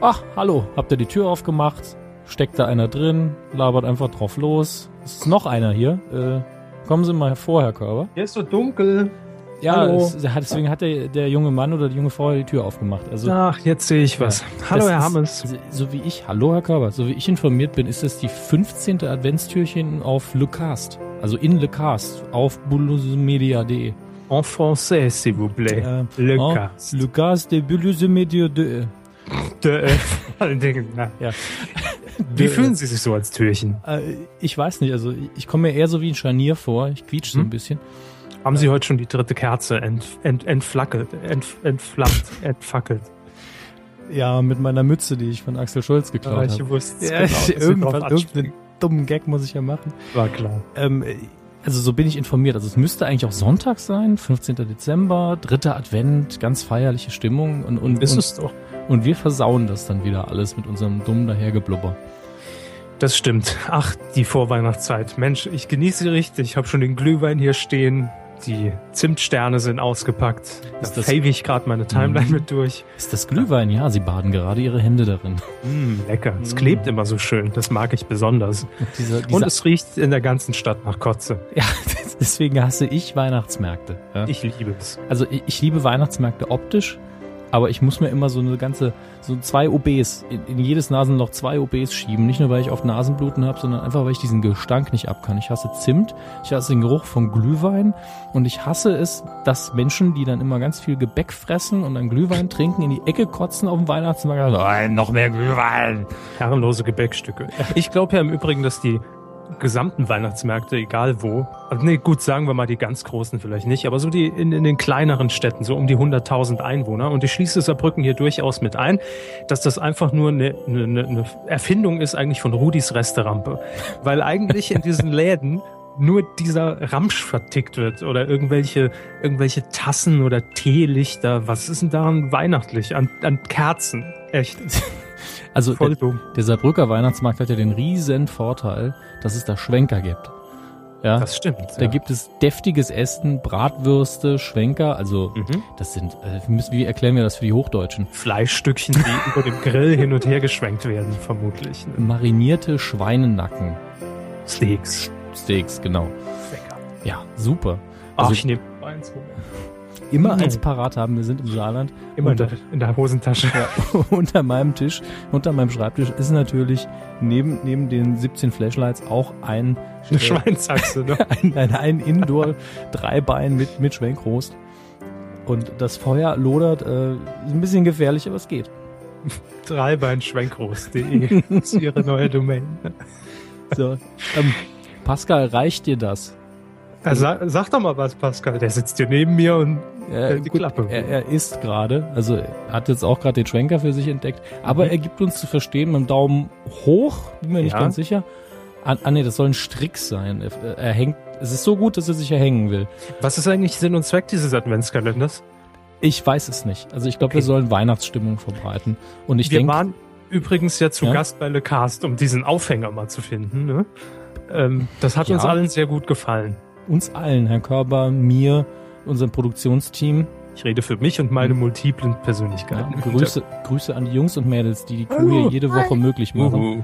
Ach, hallo, habt ihr die Tür aufgemacht? Steckt da einer drin, labert einfach drauf los. Es ist noch einer hier. Äh, kommen Sie mal hervor, Herr Körber. Hier ist so dunkel. Ja, Hallo. es, deswegen hat der, der junge Mann oder die junge Frau die Tür aufgemacht. Also, Ach, jetzt sehe ich was. Hallo, das Herr ist- Hammes. So wie ich, hallo Herr Körber, so wie ich informiert bin, ist das die 15. Adventstürchen auf Le Cast. Also in Le Cast auf boulousemedia.de. En français, s'il vous plaît. Äh, Le Cast. Le Cast de Boulousemedia.de. De, vor allen Dingen, na. Ja. Wie fühlen Sie sich so als Türchen? Äh, ich weiß nicht, also ich komme mir eher so wie ein Scharnier vor. Ich quietsche so ein Hm? bisschen. Haben Sie heute schon die dritte Kerze ent, ent, entflackelt, ent, entflammt, entfackelt? Ja, mit meiner Mütze, die ich von Axel Scholz geklaut Ah, ich habe. wusste es Ja, genau, anspringen. irgendeinen dummen Gag muss ich ja machen. War klar. Ähm, also so bin ich informiert. Also es müsste eigentlich auch Sonntag sein, 15. Dezember, dritter Advent, ganz feierliche Stimmung und, und, Ist und, es doch. und wir versauen das dann wieder alles mit unserem dummen Dahergeblubber. Das stimmt. Ach, die Vorweihnachtszeit. Mensch, ich genieße sie richtig. Ich habe schon den Glühwein hier stehen. Die Zimtsterne sind ausgepackt. Da Ist das- fave ich gerade meine Timeline Mhm. mit durch. Ist das Glühwein? Ja, sie baden gerade ihre Hände darin. Mm, lecker. Es Mm. klebt immer so schön. Das mag ich besonders. Und, dieser, Und es riecht in der ganzen Stadt nach Kotze. ja, deswegen hasse ich Weihnachtsmärkte. Ja. Ich liebe es. Also ich, ich liebe Weihnachtsmärkte optisch, aber ich muss mir immer so eine ganze, so zwei OBs, in, in jedes Nasenloch zwei OBs schieben. Nicht nur, weil ich oft Nasenbluten habe, sondern einfach, weil ich diesen Gestank nicht ab kann. Ich hasse Zimt, ich hasse den Geruch von Glühwein und ich hasse es, dass Menschen, die dann immer ganz viel Gebäck fressen und dann Glühwein trinken, in die Ecke kotzen auf dem Weihnachtsmarkt. und sagen, "Oh, noch mehr Glühwein. Herrenlose Gebäckstücke. Ich glaube ja im Übrigen, dass die gesamten Weihnachtsmärkte, egal wo, also nee, gut, sagen wir mal die ganz großen vielleicht nicht, aber so die in, in den kleineren Städten, so um die 100.000 Einwohner, und ich schließe Saarbrücken hier durchaus mit ein, dass das einfach nur eine, eine, eine Erfindung ist eigentlich von Rudis Resterampe. Weil eigentlich in diesen Läden nur dieser Ramsch vertickt wird oder irgendwelche, irgendwelche Tassen oder Teelichter. Was ist denn daran weihnachtlich? An, an Kerzen. Echt. Also Voll der, der Saarbrücker Weihnachtsmarkt hat ja den riesen Vorteil, dass es da Schwenker gibt. Ja, Das stimmt. Da ja. gibt es deftiges Essen, Bratwürste, Schwenker, also Mhm. das sind, äh, müssen, wie erklären wir das für die Hochdeutschen? Fleischstückchen, die über dem Grill hin und her geschwenkt werden, vermutlich. Ne? Marinierte Schweinenacken. Steaks. Steaks, genau. Lecker. Ja, super. Ach, Also ich nehme eins. Immer Mhm. als Parat haben, wir sind im Saarland. Immer in unter, der, in der Hosentasche. unter meinem Tisch, unter meinem Schreibtisch ist natürlich neben, neben den 17 Flashlights auch ein, Eine äh, Schweinsachse, ne? ein, ein, ein Indoor-Dreibein mit, mit Schwenkrost. Und das Feuer lodert, äh, ist ein bisschen gefährlich, aber es geht. Dreibeinschwenkrost.de ist ihre neue Domain. So, ähm, Pascal, reicht dir das? Also, sag, sag doch mal was, Pascal. Der sitzt hier neben mir und Äh, die gut, Klappe. Er, er isst gerade, also er hat jetzt auch gerade den Schwenker für sich entdeckt, aber Mhm. er gibt uns zu verstehen mit dem Daumen hoch, bin mir nicht Ja. ganz sicher. Ah, ah nee, das soll ein Strick sein. Er, er hängt, es ist so gut, dass er sich erhängen will. was ist eigentlich Sinn und Zweck dieses Adventskalenders? Ich weiß es nicht. Also ich glaube, Okay. wir sollen Weihnachtsstimmung verbreiten. Und ich wir denke, waren übrigens ja zu Ja? Gast bei Le Cast, um diesen Aufhänger mal zu finden. Ne? Ähm, das hat Ja. uns allen sehr gut gefallen. Uns allen, Herr Körber, mir, unserem Produktionsteam, Ich rede für mich und meine Mhm. multiplen ja, Persönlichkeiten. Grüße, Grüße an die Jungs und Mädels, die die Kuh hier jede Woche möglich machen. Uhu.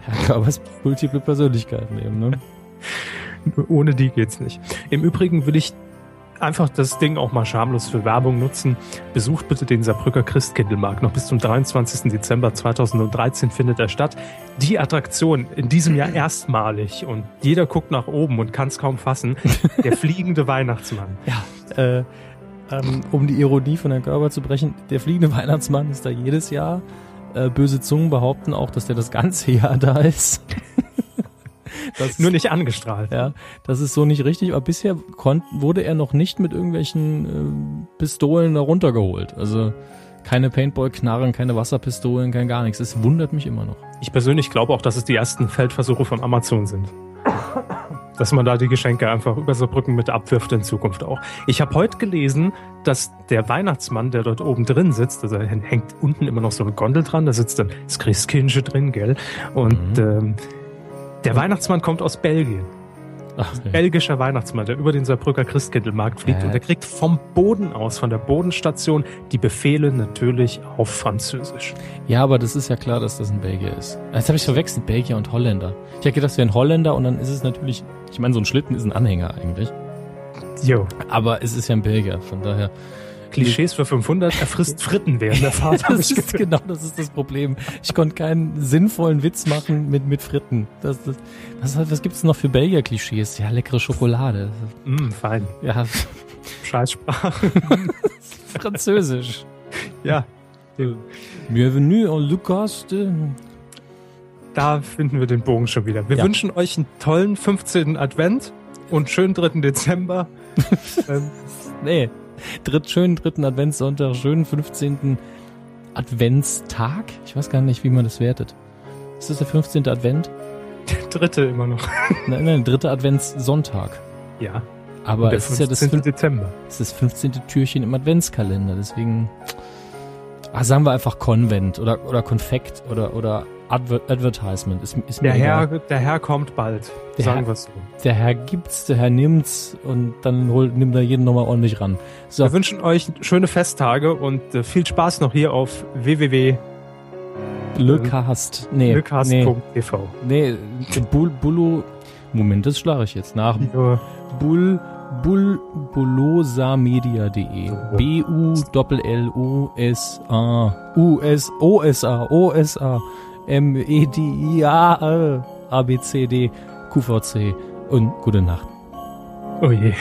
Herr Körbers multiple Persönlichkeiten eben, ne? Ohne die geht's nicht. Im Übrigen will ich einfach das Ding auch mal schamlos für Werbung nutzen. Besucht bitte den Saarbrücker Christkindlmarkt. Noch bis zum 23. Dezember 2013 findet er statt. Die Attraktion in diesem Jahr erstmalig und jeder guckt nach oben und kann es kaum fassen. Der fliegende Weihnachtsmann. Ja, äh, ähm, um die Ironie von Herrn Körber zu brechen, der fliegende Weihnachtsmann ist da jedes Jahr. Äh, böse Zungen behaupten auch, dass der das ganze Jahr da ist. Das Nur nicht angestrahlt. Ja, das ist so nicht richtig, aber bisher konnt, wurde er noch nicht mit irgendwelchen äh, Pistolen da runtergeholt. Also keine Paintball-Knarren, keine Wasserpistolen, kein gar nichts. Es wundert mich immer noch. Ich persönlich glaube auch, dass es die ersten Feldversuche von Amazon sind. Dass man da die Geschenke einfach über so Brücken mit abwirft in Zukunft auch. Ich habe heute gelesen, dass der Weihnachtsmann, der dort oben drin sitzt, also hängt unten immer noch so eine Gondel dran, da sitzt dann das Christkindche drin, gell? Und Mhm. ähm, der Weihnachtsmann kommt aus Belgien. Ach, ja. Belgischer Weihnachtsmann, der über den Saarbrücker Christkindlmarkt fliegt. Äh. Und der kriegt vom Boden aus, von der Bodenstation, die Befehle natürlich auf Französisch. Ja, aber das ist ja klar, dass das ein Belgier ist. Jetzt habe ich verwechselt, Belgier und Holländer. Ich hätte gedacht, das wäre ein Holländer und dann ist es natürlich, ich meine, so ein Schlitten ist ein Anhänger eigentlich. Jo. Aber es ist ja ein Belgier, von daher. Klischees für 500, er frisst Fritten während der Fahrt. das ist genau, das ist das Problem. Ich konnte keinen sinnvollen Witz machen mit, mit Fritten. Das, das, was, was gibt's noch für Belgier-Klischees? Ja, leckere Schokolade. Mm, fein. Ja. Scheißsprache. Französisch. Ja. Bienvenue en Lucas de... Da finden wir den Bogen schon wieder. Wir ja. wünschen euch einen tollen 15. Advent und schönen 3. Dezember. ähm, nee, dritt, schönen dritten Adventssonntag, schönen 15. Adventstag. Ich weiß gar nicht, wie man das wertet. Ist das der 15. Advent? Der dritte immer noch. Nein, nein, dritte Adventssonntag. Ja. Aber es ist ja das Dezember. Es ist das 15. Türchen im Adventskalender, deswegen ah, sagen wir einfach Konvent oder, oder Konfekt oder, oder Adver Advertisement. Ist, ist der, Herr, der Herr kommt bald, der sagen wir so. Der Herr gibt's, der Herr nimmt's und dann holt, nimmt er jeden nochmal ordentlich ran. So. Wir wünschen euch schöne Festtage und äh, viel Spaß noch hier auf www. Lecast. Nee. Lecast.tv. Nee, nee Bull, Bullo. Moment, das schlage ich jetzt nach. Ja. Bull bullosamedia.de. B-U-L-L-O-S-A. U-S-O-S-A. O-S-A. M-E-D-I-A, A, B, C, D, QVC und gute Nacht. Oh je.